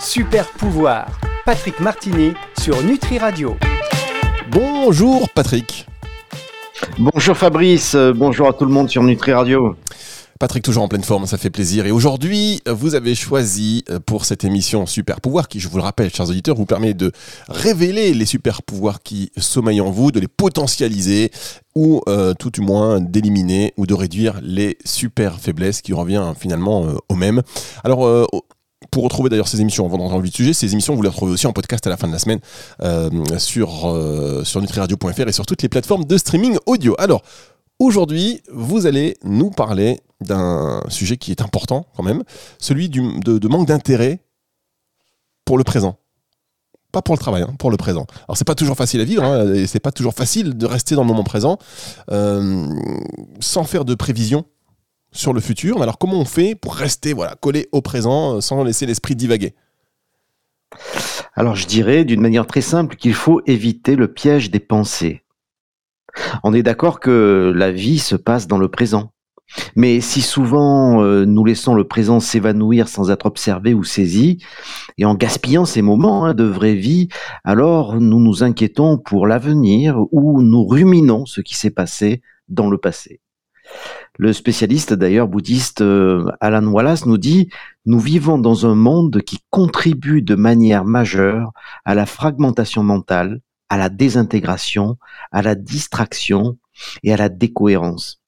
Super pouvoir, Patrick Martini sur Nutri Radio. Bonjour Patrick. Bonjour Fabrice, bonjour à tout le monde sur Nutri Radio. Patrick, toujours en pleine forme, ça fait plaisir. Et aujourd'hui, vous avez choisi euh, pour cette émission Super Pouvoir, qui, je vous le rappelle, chers auditeurs, vous permet de révéler les super pouvoirs qui sommeillent en vous, de les potentialiser, ou euh, tout du moins d'éliminer ou de réduire les super faiblesses qui revient finalement euh, au même. Alors, pour retrouver d'ailleurs ces émissions, avant d'entrer dans le sujet, ces émissions, vous les retrouvez aussi en podcast à la fin de la semaine sur, sur nutriradio.fr et sur toutes les plateformes de streaming audio. Alors, Aujourd'hui, vous allez nous parler d'un sujet qui est important quand même, celui du, de, manque d'intérêt pour le présent. Pas pour le travail, hein, pour le présent. Alors c'est pas toujours facile à vivre, hein, et c'est pas toujours facile de rester dans le moment présent euh, sans faire de prévision sur le futur. Alors comment on fait pour rester voilà collé au présent euh, sans laisser l'esprit divaguer? Alors je dirais d'une manière très simple qu'il faut éviter le piège des pensées. On est d'accord que la vie se passe dans le présent. Mais si souvent euh, nous laissons le présent s'évanouir sans être observé ou saisi, et en gaspillant ces moments hein, de vraie vie, alors nous nous inquiétons pour l'avenir ou nous ruminons ce qui s'est passé dans le passé. Le spécialiste d'ailleurs bouddhiste euh, Alan Wallace nous dit Nous vivons dans un monde qui contribue de manière majeure à la fragmentation mentale, à la désintégration, à la distraction et à la décohérence.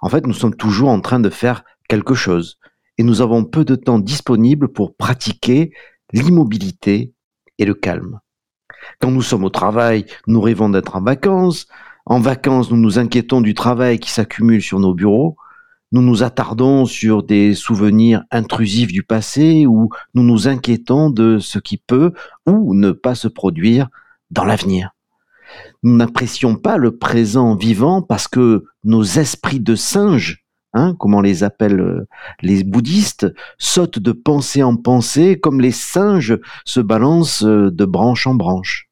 En fait, nous sommes toujours en train de faire quelque chose et nous avons peu de temps disponible pour pratiquer l'immobilité et le calme. Quand nous sommes au travail, nous rêvons d'être en vacances. En vacances, nous nous inquiétons du travail qui s'accumule sur nos bureaux. Nous nous attardons sur des souvenirs intrusifs du passé ou nous nous inquiétons de ce qui peut ou ne pas se produire dans l'avenir. Nous n'apprécions pas le présent vivant parce que nos esprits de singes, hein, comme on les appelle euh, les bouddhistes, sautent de pensée en pensée comme les singes se balancent euh, de branche en branche.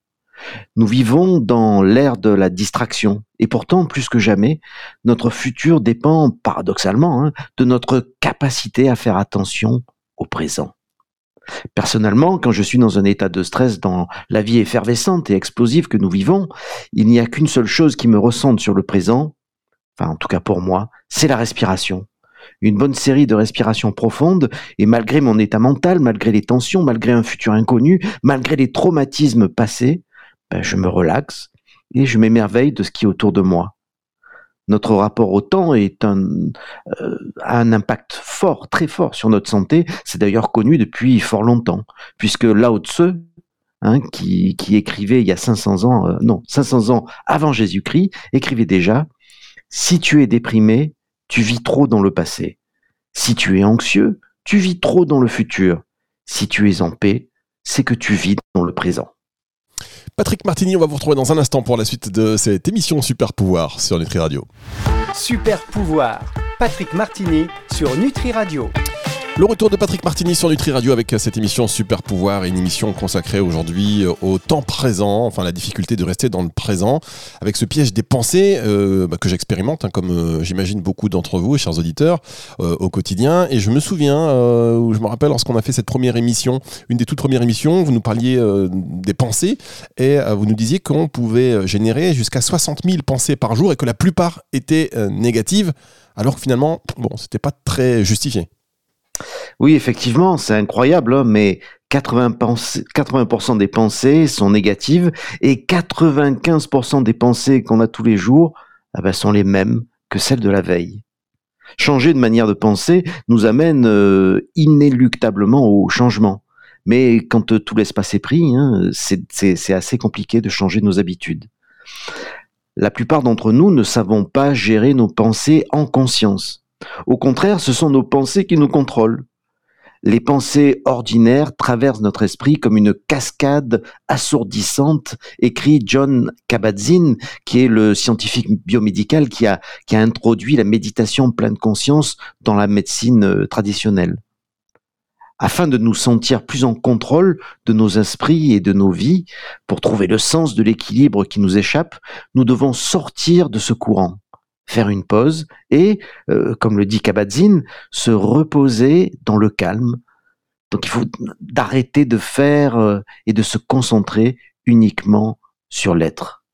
Nous vivons dans l'ère de la distraction et pourtant, plus que jamais, notre futur dépend paradoxalement hein, de notre capacité à faire attention au présent. Personnellement, quand je suis dans un état de stress dans la vie effervescente et explosive que nous vivons, il n'y a qu'une seule chose qui me ressente sur le présent, enfin en tout cas pour moi, c'est la respiration. Une bonne série de respirations profondes, et malgré mon état mental, malgré les tensions, malgré un futur inconnu, malgré les traumatismes passés, ben, je me relaxe et je m'émerveille de ce qui est autour de moi. Notre rapport au temps est un, euh, a un impact fort, très fort sur notre santé. C'est d'ailleurs connu depuis fort longtemps, puisque Lao Tse, hein, qui, qui, écrivait il y a 500 ans, euh, non, 500 ans avant Jésus-Christ, écrivait déjà Si tu es déprimé, tu vis trop dans le passé. Si tu es anxieux, tu vis trop dans le futur. Si tu es en paix, c'est que tu vis dans le présent. Patrick Martini, on va vous retrouver dans un instant pour la suite de cette émission Super Pouvoir sur Nutri Radio. Super Pouvoir, Patrick Martini sur Nutri Radio. Le retour de Patrick Martini sur Nutri Radio avec cette émission Super Pouvoir, une émission consacrée aujourd'hui euh, au temps présent, enfin la difficulté de rester dans le présent, avec ce piège des pensées euh, bah, que j'expérimente, hein, comme euh, j'imagine beaucoup d'entre vous, chers auditeurs, au quotidien. Et je me souviens, je me rappelle lorsqu'on a fait cette première émission, une des toutes premières émissions, vous nous parliez des pensées et vous nous disiez qu'on pouvait générer jusqu'à 60 000 pensées par jour et que la plupart étaient négatives, alors que finalement, bon, c'était pas très justifié. Oui, effectivement, c'est incroyable, hein, mais 80%, des pensées sont négatives et 95% des pensées qu'on a tous les jours ah ben, sont les mêmes que celles de la veille. Changer de manière de penser nous amène euh, inéluctablement au changement. Mais quand euh, tout l'espace est pris, hein, c'est assez compliqué de changer nos habitudes. La plupart d'entre nous ne savons pas gérer nos pensées en conscience. Au contraire, ce sont nos pensées qui nous contrôlent. Les pensées ordinaires traversent notre esprit comme une cascade assourdissante, écrit John Kabat-Zinn, qui est le scientifique biomédical qui a, qui a introduit la méditation pleine conscience dans la médecine euh, traditionnelle. Afin de nous sentir plus en contrôle de nos esprits et de nos vies, pour trouver le sens de l'équilibre qui nous échappe, nous devons sortir de ce courant faire une pause et, euh, comme le dit Kabat-Zinn, se reposer dans le calme Donc il faut d'arrêter de faire euh, et de se concentrer uniquement sur l'être.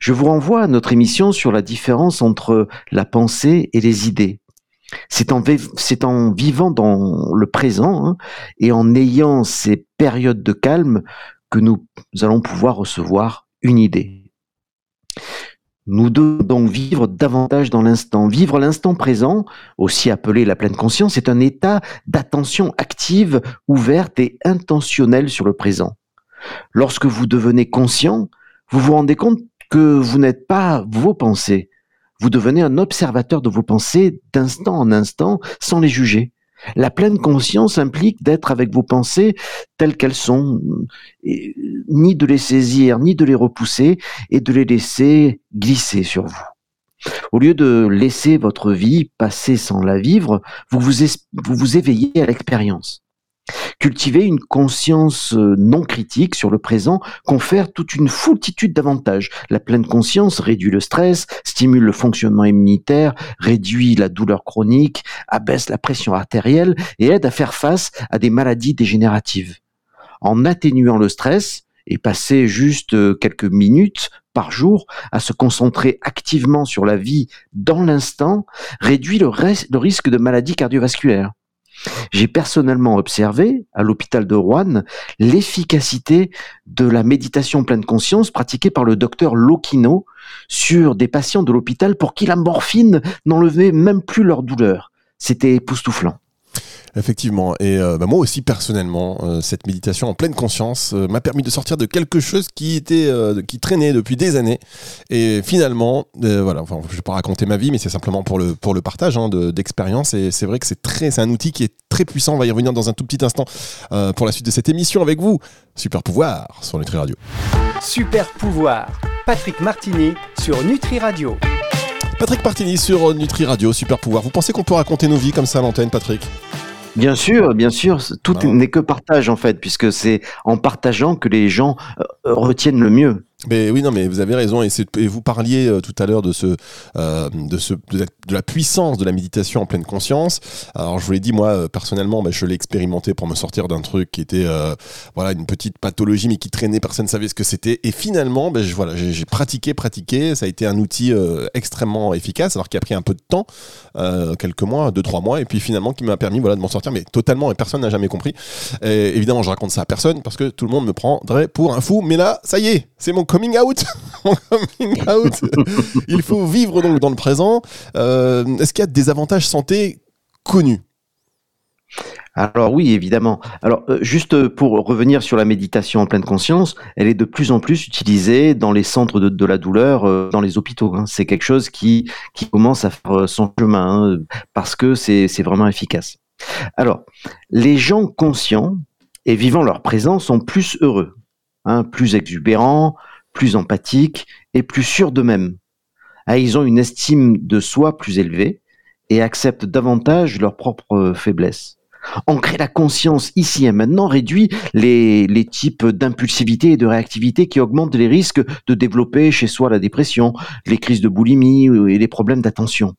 Je vous renvoie à notre émission sur la différence entre la pensée et les idées. C'est en, vivant dans le présent hein, et en ayant ces périodes de calme que nous allons pouvoir recevoir une idée. Nous devons donc vivre davantage dans l'instant. Vivre l'instant présent, aussi appelé la pleine conscience, est un état d'attention active, ouverte et intentionnelle sur le présent. Lorsque vous devenez conscient, vous vous rendez compte que vous n'êtes pas vos pensées. Vous devenez un observateur de vos pensées d'instant en instant sans les juger. La pleine conscience implique d'être avec vos pensées telles qu'elles sont, ni de les saisir, ni de les repousser, et de les laisser glisser sur vous. Au lieu de laisser votre vie passer sans la vivre, vous vous, vous, vous éveillez à l'expérience. Cultiver une conscience euh, non critique sur le présent confère toute une foultitude d'avantages. La pleine conscience réduit le stress, stimule le fonctionnement immunitaire, réduit la douleur chronique, abaisse la pression artérielle et aide à faire face à des maladies dégénératives. En atténuant le stress, et passer juste euh, quelques minutes par jour à se concentrer activement sur la vie dans l'instant réduit le, le risque de maladies cardiovasculaires. J'ai personnellement observé à l'hôpital de Rouen l'efficacité de la méditation pleine conscience pratiquée par le docteur Lokino sur des patients de l'hôpital pour qui la morphine n'enlevait même plus leur douleur. C'était époustouflant. Effectivement. Et euh, bah, moi aussi, personnellement, euh, cette méditation en pleine conscience euh, m'a permis de sortir de quelque chose qui était, qui traînait depuis des années. Et finalement, voilà, enfin, je vais pas raconter ma vie, mais c'est simplement pour le, pour le partage hein, d'expérience. et c'est vrai que c'est très, c'est un outil qui est très puissant. On va y revenir dans un tout petit instant pour la suite de cette émission avec vous. Super pouvoir sur Nutri Radio. Super pouvoir. Patrick Martini sur Nutri Radio. Patrick Martini sur Nutri Radio, Super pouvoir. Vous pensez qu'on peut raconter nos vies comme ça à l'antenne, Patrick? Bien sûr, bien sûr, tout n'est que partage en fait, puisque c'est en partageant que les gens euh, retiennent le mieux. Mais oui, non, mais vous avez raison. Et, vous parliez euh, tout à l'heure de ce, euh, de ce, de la, puissance de la méditation en pleine conscience. Alors, je vous l'ai dit, moi, euh, personnellement, bah, je l'ai expérimenté pour me sortir d'un truc qui était, voilà, une petite pathologie, mais qui traînait. Personne ne savait ce que c'était. Et finalement, bah, voilà, j'ai pratiqué, pratiqué. Ça a été un outil extrêmement efficace, alors qu'il a pris un peu de temps, quelques mois, deux, trois mois, et puis finalement, qui m'a permis, voilà, de m'en sortir, mais totalement. Et personne n'a jamais compris. Et évidemment, je raconte ça à personne parce que tout le monde me prendrait pour un fou. Mais là, ça y est, c'est mon coming out. coming out. Il faut vivre donc dans le présent. Euh, est-ce qu'il y a des avantages santé connus? Alors oui, évidemment. Alors euh, juste pour revenir sur la méditation en pleine conscience, elle est de plus en plus utilisée dans les centres de, la douleur, euh, dans les hôpitaux. Hein. C'est quelque chose qui, qui commence à faire son chemin hein, parce que c'est vraiment efficace. Alors, les gens conscients et vivant leur présent sont plus heureux, hein, plus exubérants, plus empathiques et plus sûrs d'eux-mêmes. Ah, ils ont une estime de soi plus élevée et acceptent davantage leurs propres faiblesses. Ancrer la conscience ici et maintenant réduit les, les types d'impulsivité et de réactivité qui augmentent les risques de développer chez soi la dépression, les crises de boulimie et les problèmes d'attention.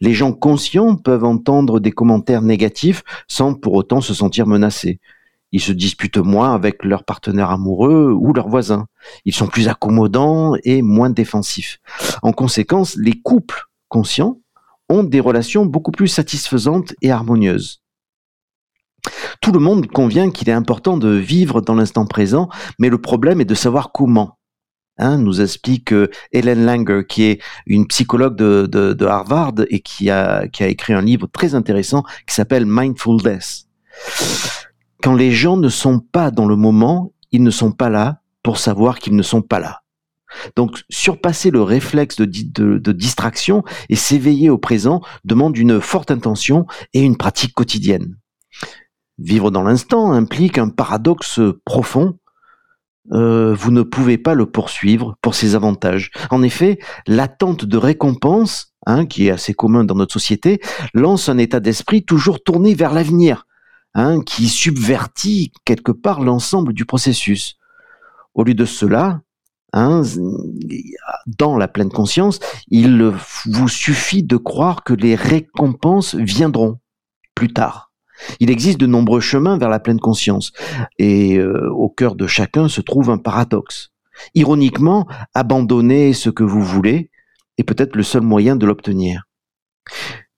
Les gens conscients peuvent entendre des commentaires négatifs sans pour autant se sentir menacés. Ils se disputent moins avec leurs partenaires amoureux ou leurs voisins. Ils sont plus accommodants et moins défensifs. En conséquence, les couples conscients ont des relations beaucoup plus satisfaisantes et harmonieuses. Tout le monde convient qu'il est important de vivre dans l'instant présent, mais le problème est de savoir comment. Hein, nous explique euh, Helen Langer, qui est une psychologue de, Harvard et qui a, qui a écrit un livre très intéressant qui s'appelle Mindfulness quand les gens ne sont pas dans le moment, ils ne sont pas là pour savoir qu'ils ne sont pas là. Donc, surpasser le réflexe de, distraction et s'éveiller au présent demande une forte intention et une pratique quotidienne. Vivre dans l'instant implique un paradoxe profond. Euh, vous ne pouvez pas le poursuivre pour ses avantages. En effet, l'attente de récompense, hein, qui est assez commun dans notre société, lance un état d'esprit toujours tourné vers l'avenir, Hein, qui subvertit quelque part l'ensemble du processus. Au lieu de cela, hein, dans la pleine conscience, il vous suffit de croire que les récompenses viendront plus tard. Il existe de nombreux chemins vers la pleine conscience, et euh, au cœur de chacun se trouve un paradoxe. Ironiquement, abandonner ce que vous voulez est peut-être le seul moyen de l'obtenir.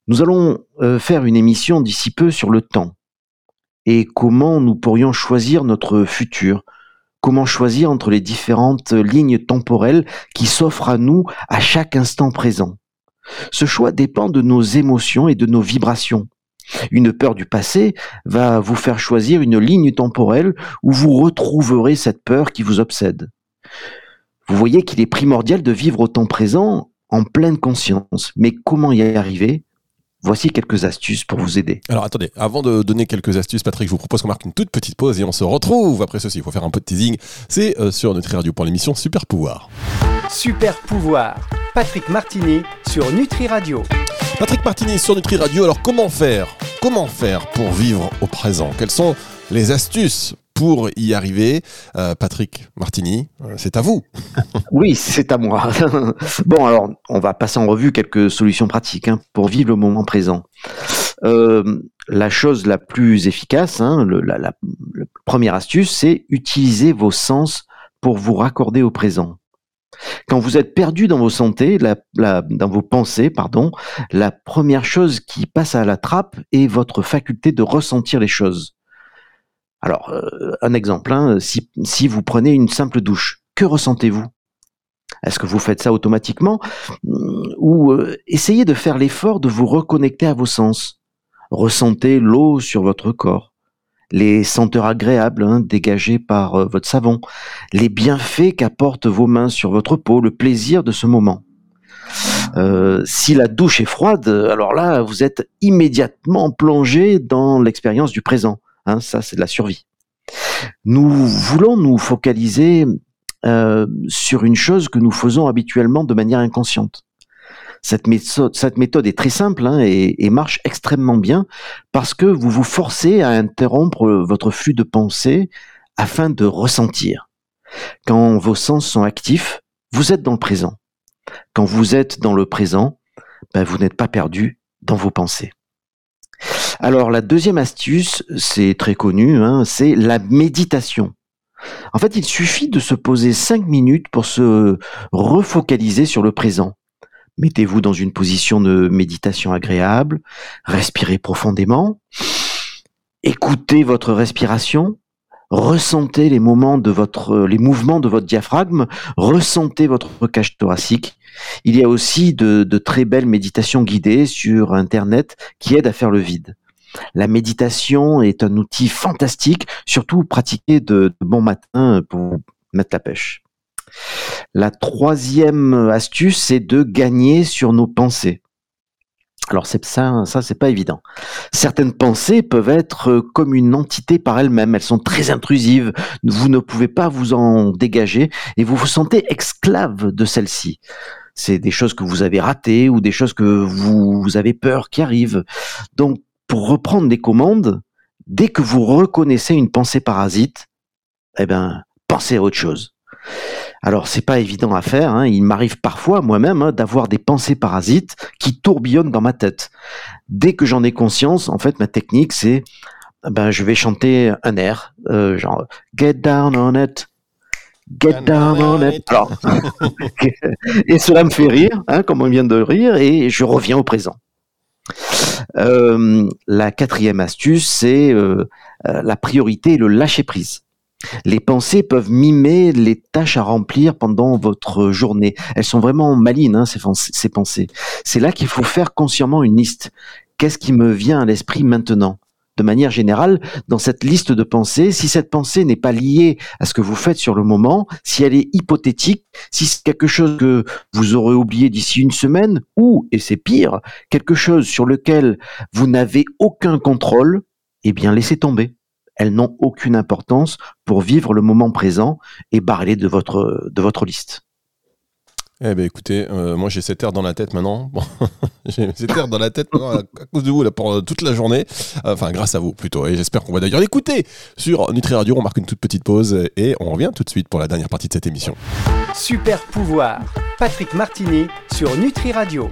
Nous allons euh, faire une émission d'ici peu sur le temps et comment nous pourrions choisir notre futur, comment choisir entre les différentes lignes temporelles qui s'offrent à nous à chaque instant présent? Ce choix dépend de nos émotions et de nos vibrations. Une peur du passé va vous faire choisir une ligne temporelle où vous retrouverez cette peur qui vous obsède. Vous voyez qu'il est primordial de vivre au temps présent en pleine conscience. Mais comment y arriver? Voici quelques astuces pour vous aider. Alors attendez, avant de donner quelques astuces, Patrick, je vous propose qu'on marque une toute petite pause et on se retrouve après ceci. Il faut faire un peu de teasing. C'est euh, sur Nutri Radio pour l'émission Super Pouvoir. Super Pouvoir, Patrick Martini sur Nutri Radio. Patrick Martini sur Nutri Radio. Alors comment faire? Comment faire pour vivre au présent? Quelles sont les astuces pour y arriver. Euh, Patrick Martini, euh, c'est à vous. oui, c'est à moi. bon, alors, on va passer en revue quelques solutions pratiques hein, pour vivre le moment présent. Euh, la chose la plus efficace, hein, la, première astuce, c'est utiliser vos sens pour vous raccorder au présent. Quand vous êtes perdu dans vos santé, dans vos pensées, pardon, la première chose qui passe à la trappe est votre faculté de ressentir les choses. Alors, euh, un exemple, hein, si, vous prenez une simple douche, que ressentez-vous? Est-ce que vous faites ça automatiquement? Ou euh, essayez de faire l'effort de vous reconnecter à vos sens. Ressentez l'eau sur votre corps, les senteurs agréables hein, dégagées par euh, votre savon, les bienfaits qu'apportent vos mains sur votre peau, le plaisir de ce moment. si la douche est froide, alors là, vous êtes immédiatement plongé dans l'expérience du présent. Hein, ça, c'est de la survie. Nous voulons nous focaliser euh, sur une chose que nous faisons habituellement de manière inconsciente. Cette méthode, est très simple hein, et, et, marche extrêmement bien parce que vous vous forcez à interrompre votre flux de pensée afin de ressentir. Quand vos sens sont actifs, vous êtes dans le présent. Quand vous êtes dans le présent, ben, vous n'êtes pas perdu dans vos pensées. Alors la deuxième astuce, c'est très connu, hein, c'est la méditation. En fait, il suffit de se poser cinq minutes pour se refocaliser sur le présent. Mettez-vous dans une position de méditation agréable, respirez profondément, écoutez votre respiration, ressentez les moments de votre, les mouvements de votre diaphragme, ressentez votre cage thoracique. Il y a aussi de, de très belles méditations guidées sur Internet qui aident à faire le vide. La méditation est un outil fantastique, surtout pratiqué de, bon matin pour mettre la pêche. La troisième astuce, c'est de gagner sur nos pensées. Alors c'est ça, ça c'est pas évident. Certaines pensées peuvent être comme une entité par elles-mêmes. Elles sont très intrusives. Vous ne pouvez pas vous en dégager et vous vous sentez esclave de celles-ci. C'est des choses que vous avez ratées ou des choses que vous, vous avez peur qui arrivent. Donc pour reprendre des commandes, dès que vous reconnaissez une pensée parasite, eh ben, pensez à autre chose. Alors c'est pas évident à faire. Hein. Il m'arrive parfois moi-même hein, d'avoir des pensées parasites qui tourbillonnent dans ma tête. Dès que j'en ai conscience, en fait, ma technique c'est, ben, je vais chanter un air, euh, genre Get down on it. Get down on it. et cela me fait rire, hein, comme on vient de rire, et je reviens au présent. Euh, la quatrième astuce, c'est euh, euh, la priorité et le lâcher prise. Les pensées peuvent mimer les tâches à remplir pendant votre journée. Elles sont vraiment malines, hein, ces pensées. C'est là qu'il faut faire consciemment une liste. Qu'est-ce qui me vient à l'esprit maintenant? De manière générale, dans cette liste de pensées, si cette pensée n'est pas liée à ce que vous faites sur le moment, si elle est hypothétique, si c'est quelque chose que vous aurez oublié d'ici une semaine, ou, et c'est pire, quelque chose sur lequel vous n'avez aucun contrôle, eh bien laissez tomber. Elles n'ont aucune importance pour vivre le moment présent et barrer de votre, de votre liste. Eh ben écoutez, euh, moi j'ai cette air dans la tête maintenant. Bon, j'ai cette air dans la tête à, cause de vous là, pour euh, toute la journée. Enfin, grâce à vous plutôt. Et j'espère qu'on va d'ailleurs l'écouter sur Nutri Radio. On marque une toute petite pause et on revient tout de suite pour la dernière partie de cette émission. Super pouvoir, Patrick Martini sur Nutri Radio.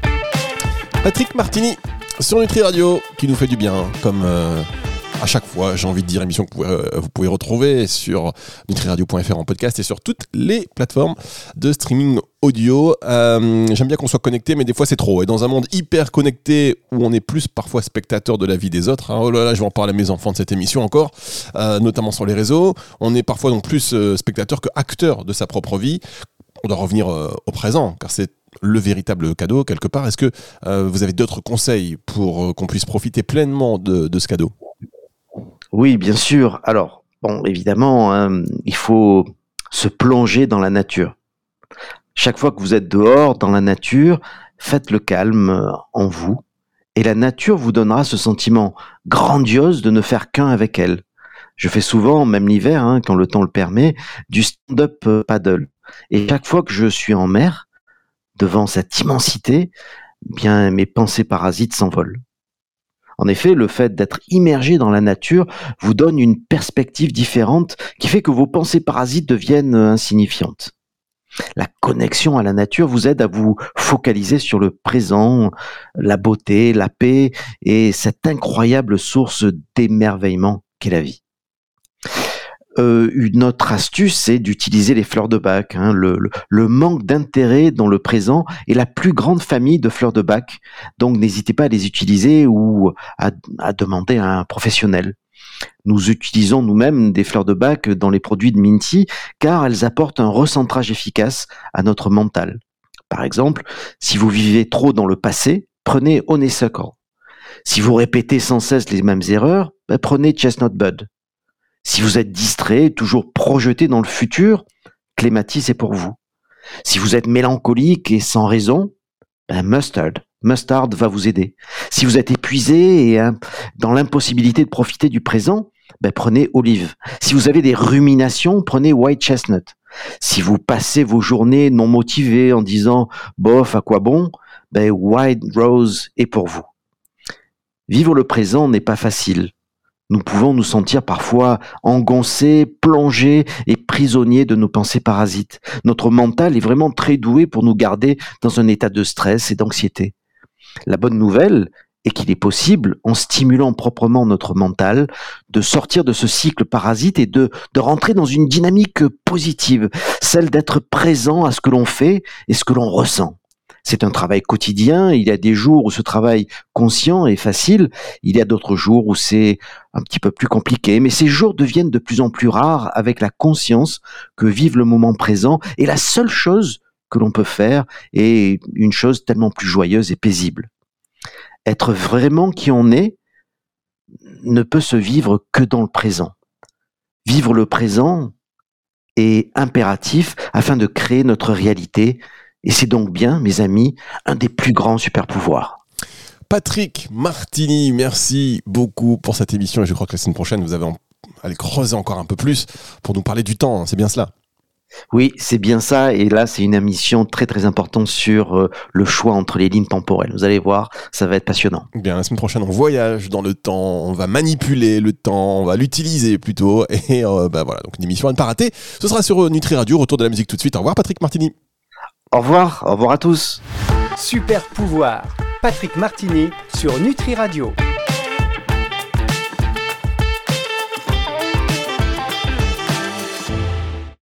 Patrick Martini sur Nutri Radio qui nous fait du bien, comme euh, à chaque fois, j'ai envie de dire, émission que vous pouvez, euh, retrouver sur nutriradio.fr en podcast et sur toutes les plateformes de streaming audio. Euh, J'aime bien qu'on soit connecté, mais des fois c'est trop. Et dans un monde hyper connecté où on est plus parfois spectateur de la vie des autres, hein, oh là là, je vais en parler à mes enfants de cette émission encore, euh, notamment sur les réseaux, on est parfois donc plus spectateur que acteur de sa propre vie. On doit revenir au présent, car c'est le véritable cadeau quelque part. Est-ce que vous avez d'autres conseils pour qu'on puisse profiter pleinement de ce cadeau? Oui, bien sûr. Alors, bon, évidemment, hein, il faut se plonger dans la nature. Chaque fois que vous êtes dehors, dans la nature, faites le calme euh, en vous. Et la nature vous donnera ce sentiment grandiose de ne faire qu'un avec elle. Je fais souvent, même l'hiver, hein, quand le temps le permet, du stand-up euh, paddle. Et chaque fois que je suis en mer, devant cette immensité, bien mes pensées parasites s'envolent. En effet, le fait d'être immergé dans la nature vous donne une perspective différente qui fait que vos pensées parasites deviennent insignifiantes. La connexion à la nature vous aide à vous focaliser sur le présent, la beauté, la paix et cette incroyable source d'émerveillement qu'est la vie. Euh, une autre astuce, c'est d'utiliser les fleurs de bac. hein. Le, manque d'intérêt dans le présent est la plus grande famille de fleurs de bac. Donc n'hésitez pas à les utiliser ou à, à demander à un professionnel. Nous utilisons nous-mêmes des fleurs de bac dans les produits de Minty car elles apportent un recentrage efficace à notre mental. Par exemple, si vous vivez trop dans le passé, prenez Honeysuckle. Si vous répétez sans cesse les mêmes erreurs, ben, prenez Chestnut Bud. Si vous êtes distrait, toujours projeté dans le futur, Clématis est pour vous. Si vous êtes mélancolique et sans raison, ben Mustard. Mustard va vous aider. Si vous êtes épuisé et hein, dans l'impossibilité de profiter du présent, ben prenez Olive. Si vous avez des ruminations, prenez White Chestnut. Si vous passez vos journées non motivées en disant bof, à quoi bon, ben White Rose est pour vous. Vivre le présent n'est pas facile. Nous pouvons nous sentir parfois engoncés, plongés et prisonniers de nos pensées parasites. Notre mental est vraiment très doué pour nous garder dans un état de stress et d'anxiété. La bonne nouvelle est qu'il est possible, en stimulant proprement notre mental, de sortir de ce cycle parasite et de, rentrer dans une dynamique positive, celle d'être présent à ce que l'on fait et ce que l'on ressent. C'est un travail quotidien, il y a des jours où ce travail conscient est facile, il y a d'autres jours où c'est un petit peu plus compliqué, mais ces jours deviennent de plus en plus rares avec la conscience que vive le moment présent et la seule chose que l'on peut faire est une chose tellement plus joyeuse et paisible. Être vraiment qui on est ne peut se vivre que dans le présent. Vivre le présent est impératif afin de créer notre réalité et c'est donc bien, mes amis, un des plus grands super pouvoirs. Patrick Martini, merci beaucoup pour cette émission et je crois que la semaine prochaine, vous avez allez creuser encore un peu plus pour nous parler du temps, c'est bien cela. Oui, c'est bien ça. Et là, c'est une émission très très importante sur euh, le choix entre les lignes temporelles. Vous allez voir, ça va être passionnant. Bien, la semaine prochaine, on voyage dans le temps, on va manipuler le temps, on va l'utiliser plutôt. Et euh, bah voilà, donc une émission à ne pas rater. Ce sera sur euh, Nutri Radio, retour de la musique tout de suite. Au revoir Patrick Martini. Au revoir, au revoir à tous. Super pouvoir. Patrick Martini sur Nutri Radio.